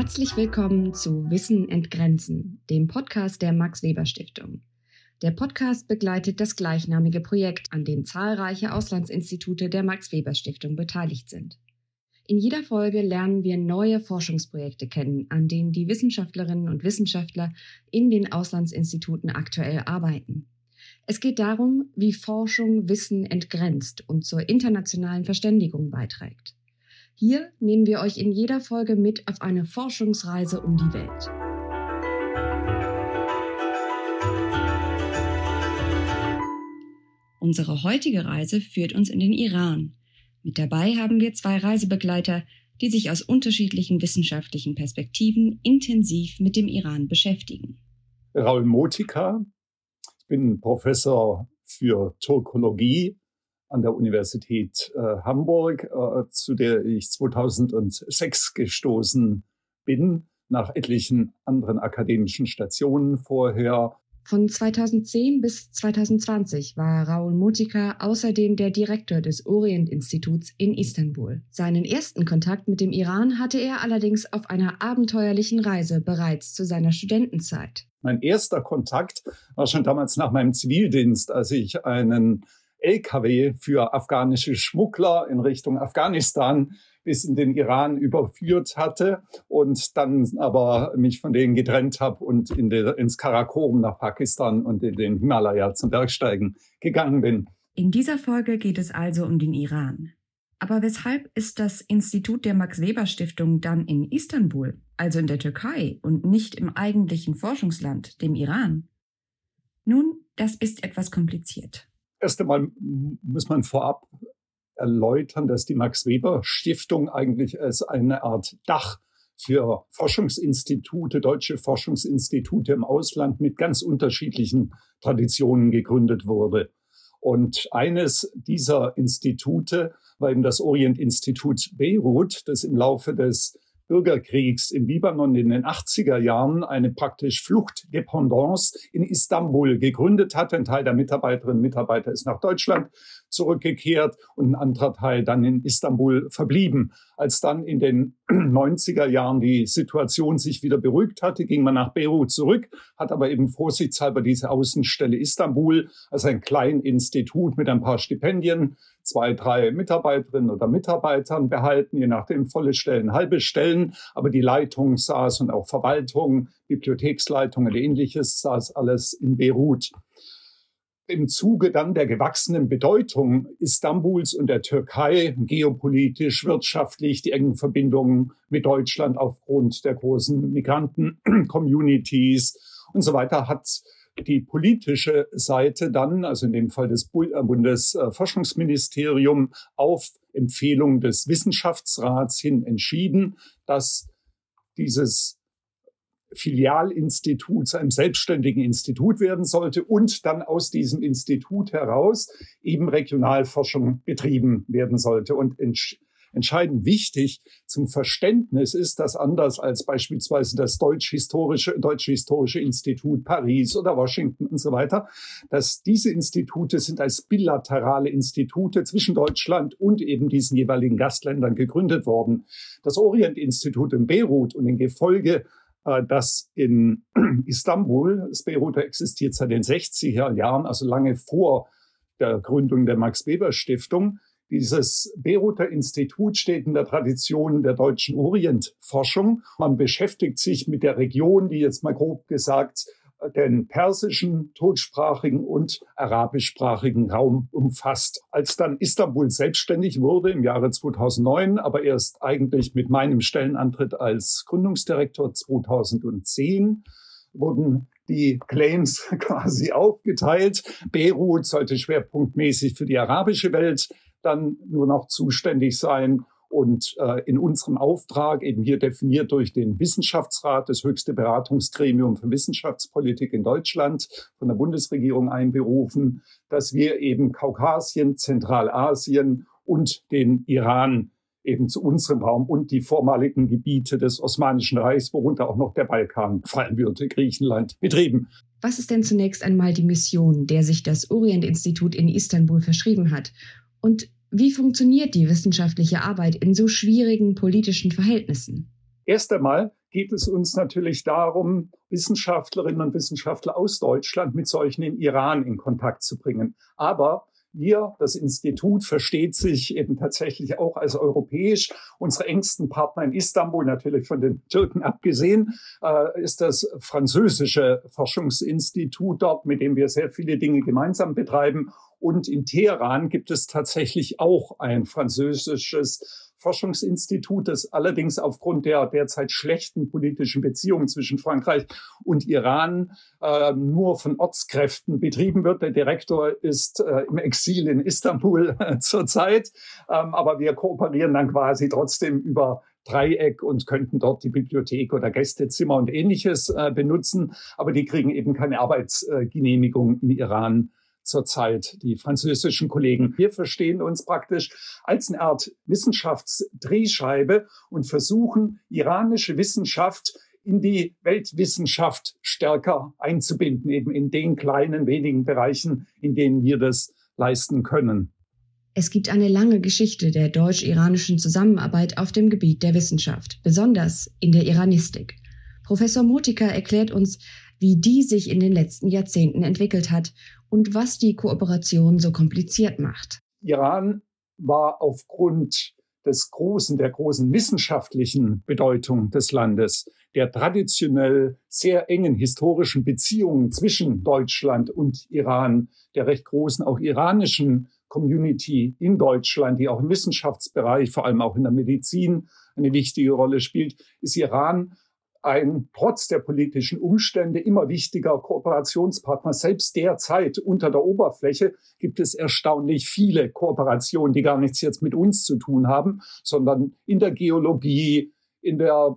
Herzlich willkommen zu Wissen entgrenzen, dem Podcast der Max Weber Stiftung. Der Podcast begleitet das gleichnamige Projekt, an dem zahlreiche Auslandsinstitute der Max Weber Stiftung beteiligt sind. In jeder Folge lernen wir neue Forschungsprojekte kennen, an denen die Wissenschaftlerinnen und Wissenschaftler in den Auslandsinstituten aktuell arbeiten. Es geht darum, wie Forschung Wissen entgrenzt und zur internationalen Verständigung beiträgt. Hier nehmen wir euch in jeder Folge mit auf eine Forschungsreise um die Welt. Unsere heutige Reise führt uns in den Iran. Mit dabei haben wir zwei Reisebegleiter, die sich aus unterschiedlichen wissenschaftlichen Perspektiven intensiv mit dem Iran beschäftigen. Raul Motika, ich bin Professor für Turkologie an der Universität äh, Hamburg, äh, zu der ich 2006 gestoßen bin, nach etlichen anderen akademischen Stationen vorher von 2010 bis 2020 war Raoul Mutika außerdem der Direktor des Orient-Instituts in Istanbul. Seinen ersten Kontakt mit dem Iran hatte er allerdings auf einer abenteuerlichen Reise bereits zu seiner Studentenzeit. Mein erster Kontakt war schon damals nach meinem Zivildienst, als ich einen LKW für afghanische Schmuggler in Richtung Afghanistan bis in den Iran überführt hatte und dann aber mich von denen getrennt habe und in der, ins Karakorum nach Pakistan und in den Himalaya zum Bergsteigen gegangen bin. In dieser Folge geht es also um den Iran. Aber weshalb ist das Institut der Max Weber Stiftung dann in Istanbul, also in der Türkei und nicht im eigentlichen Forschungsland, dem Iran? Nun, das ist etwas kompliziert. Erst einmal muss man vorab erläutern, dass die Max Weber Stiftung eigentlich als eine Art Dach für Forschungsinstitute, deutsche Forschungsinstitute im Ausland mit ganz unterschiedlichen Traditionen gegründet wurde. Und eines dieser Institute war eben das Orient-Institut Beirut, das im Laufe des Bürgerkriegs im Libanon in den 80er Jahren eine praktisch Fluchtdependance in Istanbul gegründet hat. Ein Teil der Mitarbeiterinnen und Mitarbeiter ist nach Deutschland zurückgekehrt und ein anderer Teil dann in Istanbul verblieben. Als dann in den 90er Jahren die Situation sich wieder beruhigt hatte, ging man nach Beirut zurück, hat aber eben vorsichtshalber diese Außenstelle Istanbul als ein Kleininstitut mit ein paar Stipendien, zwei, drei Mitarbeiterinnen oder Mitarbeitern behalten, je nachdem volle Stellen, halbe Stellen, aber die Leitung saß und auch Verwaltung, Bibliotheksleitung und ähnliches saß alles in Beirut im Zuge dann der gewachsenen Bedeutung Istanbuls und der Türkei, geopolitisch, wirtschaftlich, die engen Verbindungen mit Deutschland aufgrund der großen Migranten-Communities und so weiter, hat die politische Seite dann, also in dem Fall des äh, Bundesforschungsministerium, auf Empfehlung des Wissenschaftsrats hin entschieden, dass dieses Filialinstitut zu einem selbstständigen Institut werden sollte und dann aus diesem Institut heraus eben Regionalforschung betrieben werden sollte. Und entscheidend wichtig zum Verständnis ist, dass anders als beispielsweise das Deutsch-Historische, Deutsche Historische Institut Paris oder Washington und so weiter, dass diese Institute sind als bilaterale Institute zwischen Deutschland und eben diesen jeweiligen Gastländern gegründet worden. Das Orient-Institut in Beirut und in Gefolge dass in Istanbul, das Beiruter existiert seit den 60er Jahren, also lange vor der Gründung der Max Weber Stiftung. Dieses Beiruter Institut steht in der Tradition der deutschen Orientforschung. Man beschäftigt sich mit der Region, die jetzt mal grob gesagt den persischen, totsprachigen und arabischsprachigen Raum umfasst. Als dann Istanbul selbstständig wurde im Jahre 2009, aber erst eigentlich mit meinem Stellenantritt als Gründungsdirektor 2010, wurden die Claims quasi aufgeteilt. Beirut sollte schwerpunktmäßig für die arabische Welt dann nur noch zuständig sein und äh, in unserem Auftrag, eben hier definiert durch den Wissenschaftsrat, das höchste Beratungsgremium für Wissenschaftspolitik in Deutschland, von der Bundesregierung einberufen, dass wir eben Kaukasien, Zentralasien und den Iran eben zu unserem Raum und die vormaligen Gebiete des Osmanischen Reichs, worunter auch noch der Balkan fallen würde, Griechenland, betrieben. Was ist denn zunächst einmal die Mission, der sich das Orient-Institut in Istanbul verschrieben hat? Und wie funktioniert die wissenschaftliche Arbeit in so schwierigen politischen Verhältnissen? Erst einmal geht es uns natürlich darum, Wissenschaftlerinnen und Wissenschaftler aus Deutschland mit solchen in Iran in Kontakt zu bringen. Aber wir, das Institut, versteht sich eben tatsächlich auch als europäisch. Unsere engsten Partner in Istanbul, natürlich von den Türken abgesehen, äh, ist das französische Forschungsinstitut dort, mit dem wir sehr viele Dinge gemeinsam betreiben. Und in Teheran gibt es tatsächlich auch ein französisches Forschungsinstitut, das allerdings aufgrund der derzeit schlechten politischen Beziehungen zwischen Frankreich und Iran äh, nur von Ortskräften betrieben wird. Der Direktor ist äh, im Exil in Istanbul äh, zurzeit, ähm, aber wir kooperieren dann quasi trotzdem über Dreieck und könnten dort die Bibliothek oder Gästezimmer und ähnliches äh, benutzen, aber die kriegen eben keine Arbeitsgenehmigung in Iran zurzeit, die französischen Kollegen. Wir verstehen uns praktisch als eine Art Wissenschaftsdrehscheibe und versuchen, iranische Wissenschaft in die Weltwissenschaft stärker einzubinden, eben in den kleinen wenigen Bereichen, in denen wir das leisten können. Es gibt eine lange Geschichte der deutsch-iranischen Zusammenarbeit auf dem Gebiet der Wissenschaft, besonders in der Iranistik. Professor Motika erklärt uns, wie die sich in den letzten Jahrzehnten entwickelt hat und was die Kooperation so kompliziert macht. Iran war aufgrund des großen, der großen wissenschaftlichen Bedeutung des Landes, der traditionell sehr engen historischen Beziehungen zwischen Deutschland und Iran, der recht großen auch iranischen Community in Deutschland, die auch im Wissenschaftsbereich, vor allem auch in der Medizin eine wichtige Rolle spielt, ist Iran ein trotz der politischen Umstände immer wichtiger Kooperationspartner. Selbst derzeit unter der Oberfläche gibt es erstaunlich viele Kooperationen, die gar nichts jetzt mit uns zu tun haben, sondern in der Geologie, in der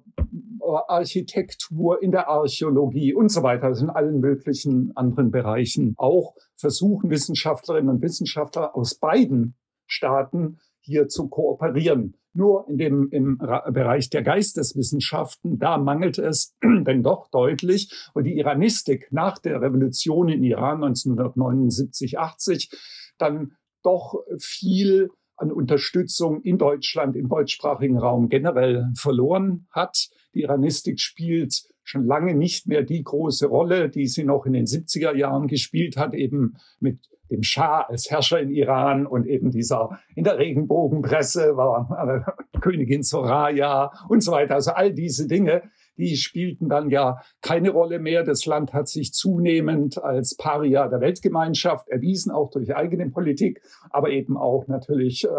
Architektur, in der Archäologie und so weiter, also in allen möglichen anderen Bereichen. Auch versuchen Wissenschaftlerinnen und Wissenschaftler aus beiden Staaten hier zu kooperieren. Nur in dem, im Bereich der Geisteswissenschaften, da mangelt es denn doch deutlich. Und die Iranistik nach der Revolution in Iran 1979, 80 dann doch viel an Unterstützung in Deutschland, im deutschsprachigen Raum generell verloren hat. Die Iranistik spielt schon lange nicht mehr die große Rolle, die sie noch in den 70er Jahren gespielt hat, eben mit dem Schah als Herrscher in Iran und eben dieser in der Regenbogenpresse war äh, Königin Soraya und so weiter. Also all diese Dinge, die spielten dann ja keine Rolle mehr. Das Land hat sich zunehmend als Paria der Weltgemeinschaft erwiesen, auch durch eigene Politik, aber eben auch natürlich äh,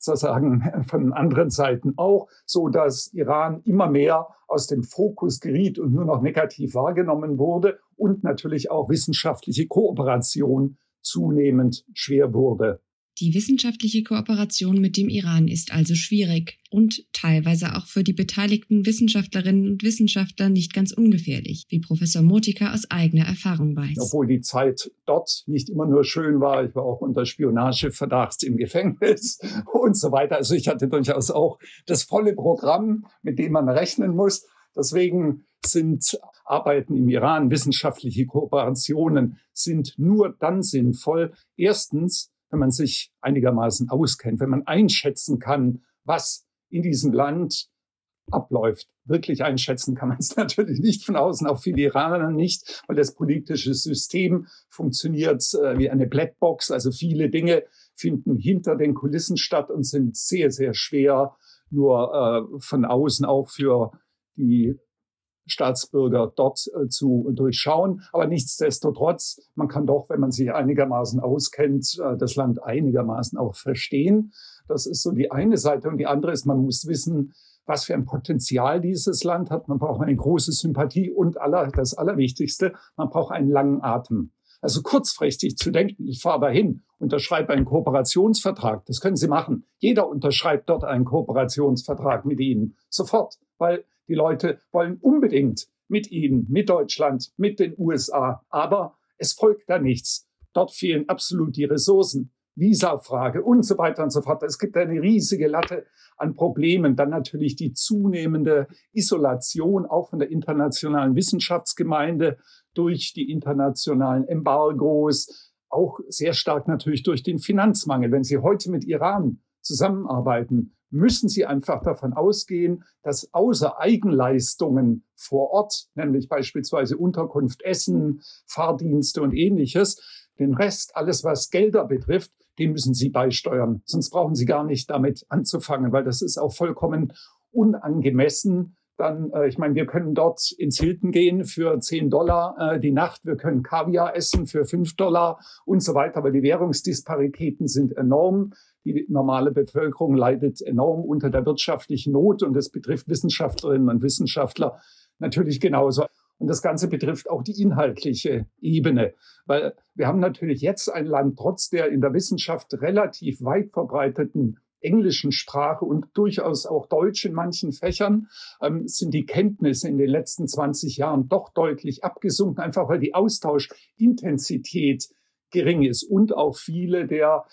sozusagen von anderen Seiten auch, so dass Iran immer mehr aus dem Fokus geriet und nur noch negativ wahrgenommen wurde und natürlich auch wissenschaftliche Kooperation zunehmend schwer wurde. Die wissenschaftliche Kooperation mit dem Iran ist also schwierig und teilweise auch für die beteiligten Wissenschaftlerinnen und Wissenschaftler nicht ganz ungefährlich, wie Professor Motika aus eigener Erfahrung weiß. Obwohl die Zeit dort nicht immer nur schön war, ich war auch unter Spionageverdacht im Gefängnis und so weiter. Also ich hatte durchaus auch das volle Programm, mit dem man rechnen muss. Deswegen sind Arbeiten im Iran, wissenschaftliche Kooperationen sind nur dann sinnvoll. Erstens, wenn man sich einigermaßen auskennt, wenn man einschätzen kann, was in diesem Land abläuft. Wirklich einschätzen kann man es natürlich nicht von außen, auch viele Iraner nicht, weil das politische System funktioniert äh, wie eine Blackbox. Also viele Dinge finden hinter den Kulissen statt und sind sehr, sehr schwer nur äh, von außen auch für die Staatsbürger dort äh, zu durchschauen. Aber nichtsdestotrotz, man kann doch, wenn man sich einigermaßen auskennt, äh, das Land einigermaßen auch verstehen. Das ist so die eine Seite. Und die andere ist, man muss wissen, was für ein Potenzial dieses Land hat. Man braucht eine große Sympathie und aller, das Allerwichtigste, man braucht einen langen Atem. Also kurzfristig zu denken, ich fahre dahin, unterschreibe einen Kooperationsvertrag, das können Sie machen. Jeder unterschreibt dort einen Kooperationsvertrag mit Ihnen. Sofort, weil die Leute wollen unbedingt mit Ihnen, mit Deutschland, mit den USA. Aber es folgt da nichts. Dort fehlen absolut die Ressourcen. Visafrage und so weiter und so fort. Es gibt eine riesige Latte an Problemen. Dann natürlich die zunehmende Isolation auch von der internationalen Wissenschaftsgemeinde durch die internationalen Embargos, auch sehr stark natürlich durch den Finanzmangel. Wenn Sie heute mit Iran zusammenarbeiten, müssen Sie einfach davon ausgehen, dass außer Eigenleistungen vor Ort, nämlich beispielsweise Unterkunft, Essen, Fahrdienste und ähnliches, den Rest, alles was Gelder betrifft, den müssen Sie beisteuern. Sonst brauchen Sie gar nicht damit anzufangen, weil das ist auch vollkommen unangemessen. Dann, äh, ich meine, wir können dort ins Hilton gehen für 10 Dollar äh, die Nacht. Wir können Kaviar essen für 5 Dollar und so weiter, weil die Währungsdisparitäten sind enorm. Die normale Bevölkerung leidet enorm unter der wirtschaftlichen Not und das betrifft Wissenschaftlerinnen und Wissenschaftler natürlich genauso. Und das Ganze betrifft auch die inhaltliche Ebene, weil wir haben natürlich jetzt ein Land, trotz der in der Wissenschaft relativ weit verbreiteten englischen Sprache und durchaus auch Deutsch in manchen Fächern, ähm, sind die Kenntnisse in den letzten 20 Jahren doch deutlich abgesunken, einfach weil die Austauschintensität gering ist und auch viele der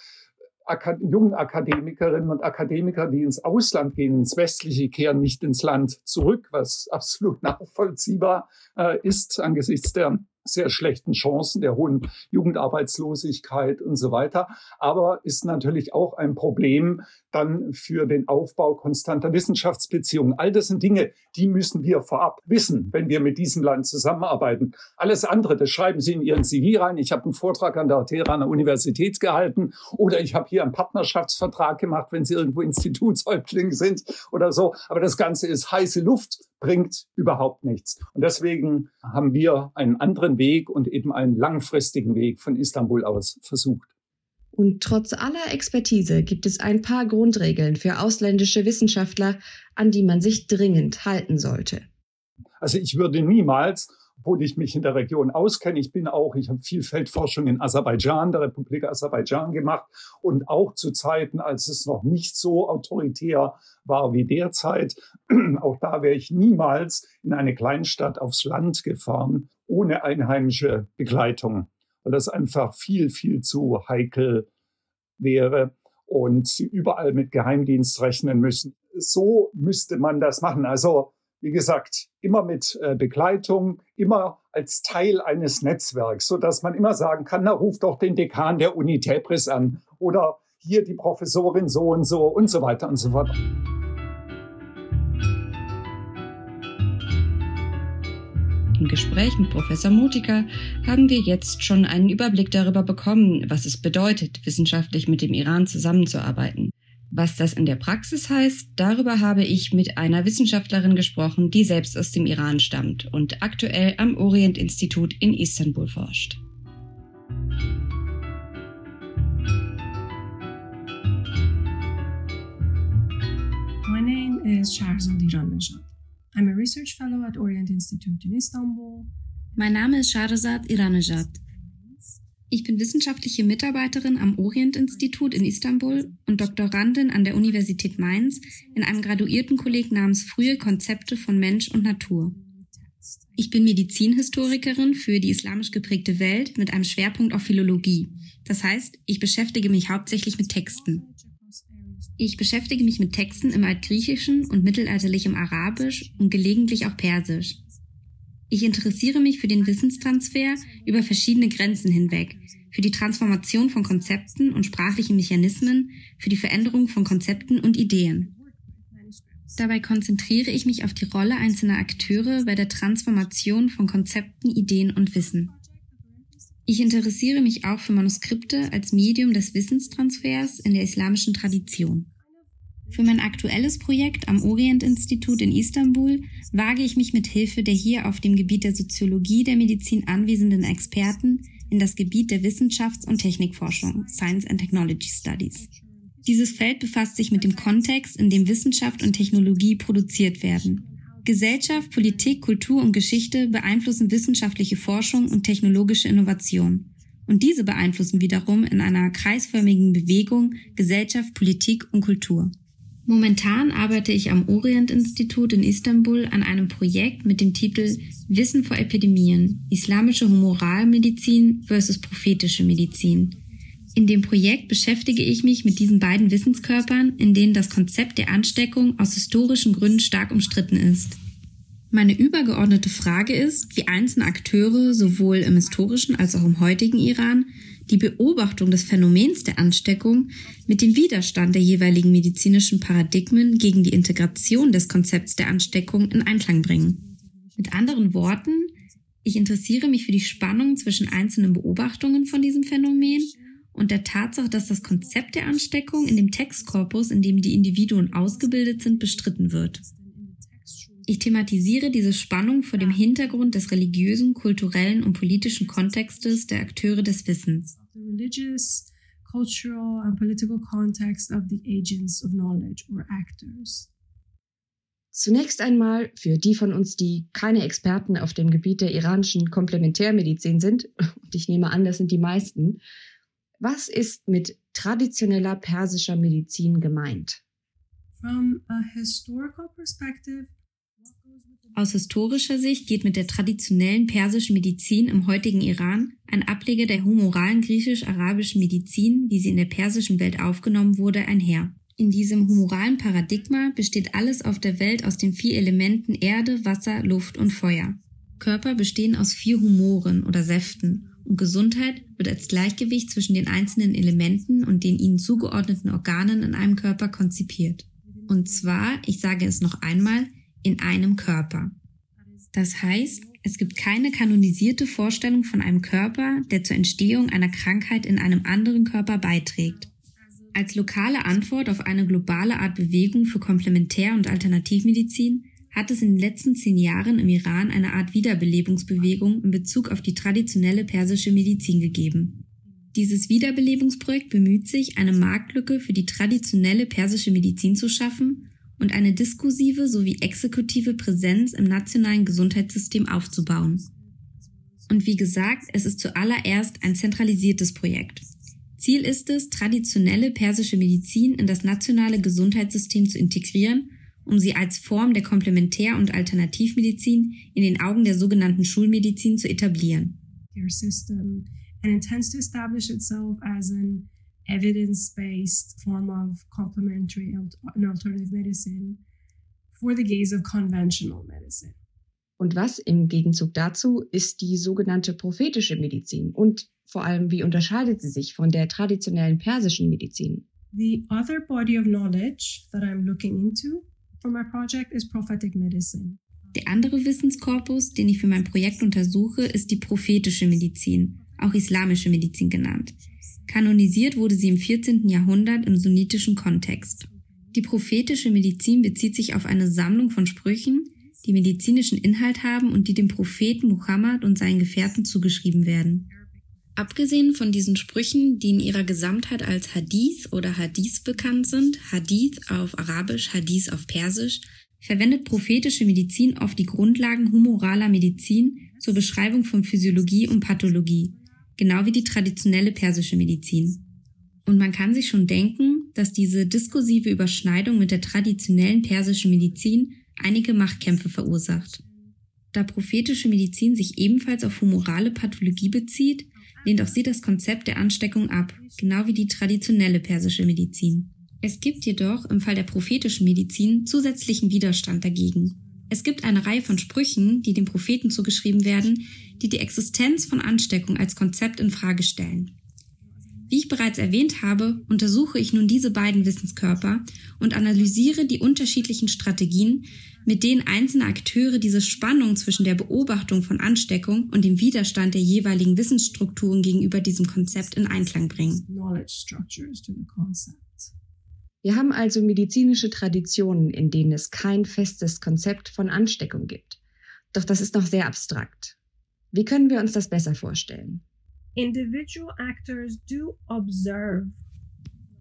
Akad jungen Akademikerinnen und Akademiker, die ins Ausland gehen, ins Westliche, kehren nicht ins Land zurück, was absolut nachvollziehbar äh, ist angesichts der sehr schlechten Chancen, der hohen Jugendarbeitslosigkeit und so weiter. Aber ist natürlich auch ein Problem dann für den Aufbau konstanter Wissenschaftsbeziehungen. All das sind Dinge, die müssen wir vorab wissen, wenn wir mit diesem Land zusammenarbeiten. Alles andere, das schreiben Sie in Ihren CV rein. Ich habe einen Vortrag an der Teheraner Universität gehalten oder ich habe hier einen Partnerschaftsvertrag gemacht, wenn Sie irgendwo Institutshäuptling sind oder so. Aber das Ganze ist heiße Luft bringt überhaupt nichts. Und deswegen haben wir einen anderen Weg und eben einen langfristigen Weg von Istanbul aus versucht. Und trotz aller Expertise gibt es ein paar Grundregeln für ausländische Wissenschaftler, an die man sich dringend halten sollte. Also ich würde niemals obwohl ich mich in der Region auskenne. Ich bin auch, ich habe viel Feldforschung in Aserbaidschan, der Republik Aserbaidschan gemacht und auch zu Zeiten, als es noch nicht so autoritär war wie derzeit. Auch da wäre ich niemals in eine Kleinstadt aufs Land gefahren ohne einheimische Begleitung, weil das einfach viel, viel zu heikel wäre und sie überall mit Geheimdienst rechnen müssen. So müsste man das machen. Also wie gesagt, immer mit äh, Begleitung, immer als Teil eines Netzwerks, so dass man immer sagen kann, na, ruf doch den Dekan der Uni Tebris an oder hier die Professorin so und so und so weiter und so fort. Gespräch mit Professor Mutika haben wir jetzt schon einen Überblick darüber bekommen, was es bedeutet, wissenschaftlich mit dem Iran zusammenzuarbeiten. Was das in der Praxis heißt, darüber habe ich mit einer Wissenschaftlerin gesprochen, die selbst aus dem Iran stammt und aktuell am Orient-Institut in Istanbul forscht. My name is Shahrzad Iranejad. I'm a research fellow at Orient Institute in Istanbul. Mein Name ist Shahrzad Iranejad. Ich bin wissenschaftliche Mitarbeiterin am Orient-Institut in Istanbul und Doktorandin an der Universität Mainz in einem Graduiertenkolleg namens Frühe Konzepte von Mensch und Natur. Ich bin Medizinhistorikerin für die islamisch geprägte Welt mit einem Schwerpunkt auf Philologie. Das heißt, ich beschäftige mich hauptsächlich mit Texten. Ich beschäftige mich mit Texten im Altgriechischen und mittelalterlichem Arabisch und gelegentlich auch Persisch. Ich interessiere mich für den Wissenstransfer über verschiedene Grenzen hinweg, für die Transformation von Konzepten und sprachlichen Mechanismen, für die Veränderung von Konzepten und Ideen. Dabei konzentriere ich mich auf die Rolle einzelner Akteure bei der Transformation von Konzepten, Ideen und Wissen. Ich interessiere mich auch für Manuskripte als Medium des Wissenstransfers in der islamischen Tradition. Für mein aktuelles Projekt am Orient-Institut in Istanbul wage ich mich mit Hilfe der hier auf dem Gebiet der Soziologie der Medizin anwesenden Experten in das Gebiet der Wissenschafts- und Technikforschung, Science and Technology Studies. Dieses Feld befasst sich mit dem Kontext, in dem Wissenschaft und Technologie produziert werden. Gesellschaft, Politik, Kultur und Geschichte beeinflussen wissenschaftliche Forschung und technologische Innovation. Und diese beeinflussen wiederum in einer kreisförmigen Bewegung Gesellschaft, Politik und Kultur. Momentan arbeite ich am Orient-Institut in Istanbul an einem Projekt mit dem Titel Wissen vor Epidemien, islamische Humoralmedizin versus prophetische Medizin. In dem Projekt beschäftige ich mich mit diesen beiden Wissenskörpern, in denen das Konzept der Ansteckung aus historischen Gründen stark umstritten ist. Meine übergeordnete Frage ist, wie einzelne Akteure sowohl im historischen als auch im heutigen Iran die Beobachtung des Phänomens der Ansteckung mit dem Widerstand der jeweiligen medizinischen Paradigmen gegen die Integration des Konzepts der Ansteckung in Einklang bringen. Mit anderen Worten, ich interessiere mich für die Spannung zwischen einzelnen Beobachtungen von diesem Phänomen und der Tatsache, dass das Konzept der Ansteckung in dem Textkorpus, in dem die Individuen ausgebildet sind, bestritten wird. Ich thematisiere diese Spannung vor dem Hintergrund des religiösen, kulturellen und politischen Kontextes der Akteure des Wissens. cultural and political context of the agents of knowledge or actors. Zunächst einmal für die von uns, die keine Experten auf dem Gebiet der iranischen Komplementärmedizin sind, und ich nehme an, das sind die meisten, was ist mit traditioneller persischer Medizin gemeint? Aus historischer Sicht geht mit der traditionellen persischen Medizin im heutigen Iran ein Ableger der humoralen griechisch-arabischen Medizin, wie sie in der persischen Welt aufgenommen wurde, einher. In diesem humoralen Paradigma besteht alles auf der Welt aus den vier Elementen Erde, Wasser, Luft und Feuer. Körper bestehen aus vier Humoren oder Säften und Gesundheit wird als Gleichgewicht zwischen den einzelnen Elementen und den ihnen zugeordneten Organen in einem Körper konzipiert. Und zwar, ich sage es noch einmal, in einem Körper. Das heißt, es gibt keine kanonisierte Vorstellung von einem Körper, der zur Entstehung einer Krankheit in einem anderen Körper beiträgt. Als lokale Antwort auf eine globale Art Bewegung für Komplementär- und Alternativmedizin hat es in den letzten zehn Jahren im Iran eine Art Wiederbelebungsbewegung in Bezug auf die traditionelle persische Medizin gegeben. Dieses Wiederbelebungsprojekt bemüht sich, eine Marktlücke für die traditionelle persische Medizin zu schaffen und eine diskursive sowie exekutive Präsenz im nationalen Gesundheitssystem aufzubauen. Und wie gesagt, es ist zuallererst ein zentralisiertes Projekt. Ziel ist es, traditionelle persische Medizin in das nationale Gesundheitssystem zu integrieren, um sie als Form der Komplementär- und Alternativmedizin in den Augen der sogenannten Schulmedizin zu etablieren. System and intends to establish itself as an evidence-based form of complementary and alternative medicine for the gaze of conventional medicine. Und was im Gegenzug dazu ist die sogenannte prophetische Medizin und vor allem wie unterscheidet sie sich von der traditionellen persischen Medizin? The other body of knowledge that I'm looking into for my project is prophetic medicine. Der andere Wissenskorpus, den ich für mein Projekt untersuche, ist die prophetische Medizin, auch islamische Medizin genannt. Kanonisiert wurde sie im 14. Jahrhundert im sunnitischen Kontext. Die prophetische Medizin bezieht sich auf eine Sammlung von Sprüchen, die medizinischen Inhalt haben und die dem Propheten Muhammad und seinen Gefährten zugeschrieben werden. Abgesehen von diesen Sprüchen, die in ihrer Gesamtheit als Hadith oder Hadith bekannt sind, Hadith auf Arabisch, Hadith auf Persisch, verwendet prophetische Medizin oft die Grundlagen humoraler Medizin zur Beschreibung von Physiologie und Pathologie, genau wie die traditionelle persische Medizin. Und man kann sich schon denken, dass diese diskursive Überschneidung mit der traditionellen persischen Medizin einige Machtkämpfe verursacht. Da prophetische Medizin sich ebenfalls auf humorale Pathologie bezieht, lehnt auch sie das Konzept der Ansteckung ab, genau wie die traditionelle persische Medizin. Es gibt jedoch im Fall der prophetischen Medizin zusätzlichen Widerstand dagegen. Es gibt eine Reihe von Sprüchen, die dem Propheten zugeschrieben werden, die die Existenz von Ansteckung als Konzept in Frage stellen. Wie ich bereits erwähnt habe, untersuche ich nun diese beiden Wissenskörper und analysiere die unterschiedlichen Strategien, mit denen einzelne Akteure diese Spannung zwischen der Beobachtung von Ansteckung und dem Widerstand der jeweiligen Wissensstrukturen gegenüber diesem Konzept in Einklang bringen. Wir haben also medizinische Traditionen, in denen es kein festes Konzept von Ansteckung gibt. Doch das ist noch sehr abstrakt. Wie können wir uns das besser vorstellen? Individual actors do observe.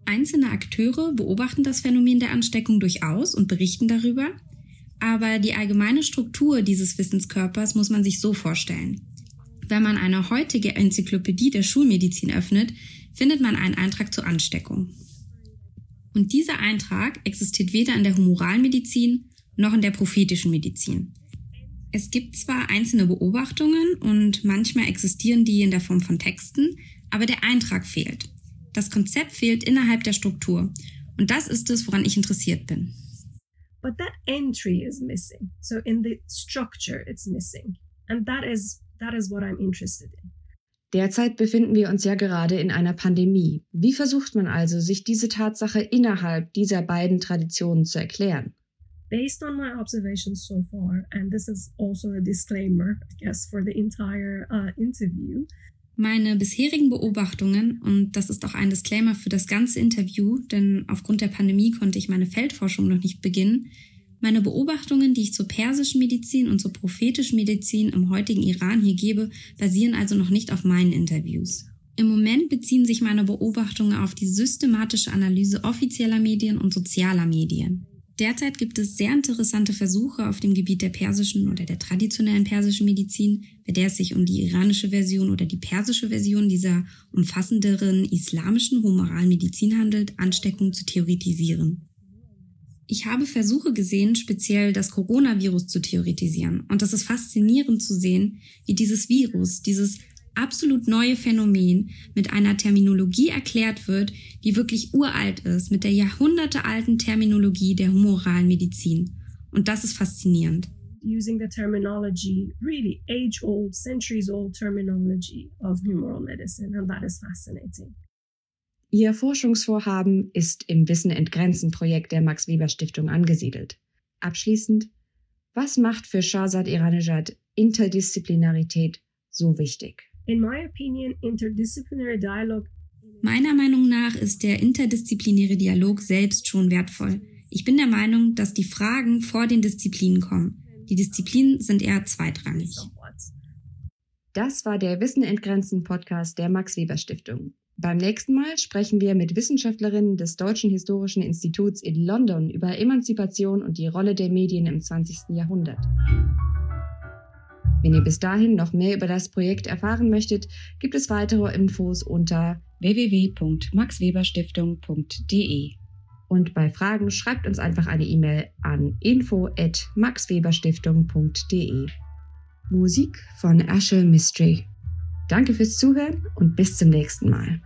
Einzelne Akteure beobachten das Phänomen der Ansteckung durchaus und berichten darüber, aber die allgemeine Struktur dieses Wissenskörpers muss man sich so vorstellen. Wenn man eine heutige Enzyklopädie der Schulmedizin öffnet, findet man einen Eintrag zur Ansteckung. Und dieser Eintrag existiert weder in der Humoralmedizin noch in der prophetischen Medizin. Es gibt zwar einzelne Beobachtungen und manchmal existieren die in der Form von Texten, aber der Eintrag fehlt. Das Konzept fehlt innerhalb der Struktur. Und das ist es, woran ich interessiert bin. But that entry is missing. So in the structure it's missing. And that is that is what I'm interested in. Derzeit befinden wir uns ja gerade in einer Pandemie. Wie versucht man also, sich diese Tatsache innerhalb dieser beiden Traditionen zu erklären? Based on my observations so far, and this is also a disclaimer, I guess, for the entire uh, interview. Meine bisherigen Beobachtungen, und das ist auch ein Disclaimer für das ganze Interview, denn aufgrund der Pandemie konnte ich meine Feldforschung noch nicht beginnen, meine Beobachtungen, die ich zur persischen Medizin und zur prophetischen Medizin im heutigen Iran hier gebe, basieren also noch nicht auf meinen Interviews. Im Moment beziehen sich meine Beobachtungen auf die systematische Analyse offizieller Medien und sozialer Medien. Derzeit gibt es sehr interessante Versuche auf dem Gebiet der persischen oder der traditionellen persischen Medizin, bei der es sich um die iranische Version oder die persische Version dieser umfassenderen islamischen humoralen Medizin handelt, Ansteckung zu theoretisieren. Ich habe Versuche gesehen, speziell das Coronavirus zu theoretisieren. Und das ist faszinierend zu sehen, wie dieses Virus, dieses absolut neue Phänomen mit einer Terminologie erklärt wird, die wirklich uralt ist, mit der jahrhundertealten Terminologie der humoralen Medizin. Und das ist faszinierend. Using the terminology, really age-old, centuries-old terminology of humoral medicine, and that is fascinating. Ihr Forschungsvorhaben ist im Wissen entgrenzen Projekt der Max Weber Stiftung angesiedelt. Abschließend, was macht für Shahzad Iranejad Interdisziplinarität so wichtig? In my opinion, interdisciplinary dialogue Meiner Meinung nach ist der interdisziplinäre Dialog selbst schon wertvoll. Ich bin der Meinung, dass die Fragen vor den Disziplinen kommen. Die Disziplinen sind eher zweitrangig. Das war der Wissen entgrenzen Podcast der Max Weber Stiftung. Beim nächsten Mal sprechen wir mit Wissenschaftlerinnen des Deutschen Historischen Instituts in London über Emanzipation und die Rolle der Medien im 20. Jahrhundert. Wenn ihr bis dahin noch mehr über das Projekt erfahren möchtet, gibt es weitere Infos unter www.maxweberstiftung.de. Und bei Fragen schreibt uns einfach eine E-Mail an info@maxweberstiftung.de. Musik von Asher Mystery. Danke fürs Zuhören und bis zum nächsten Mal.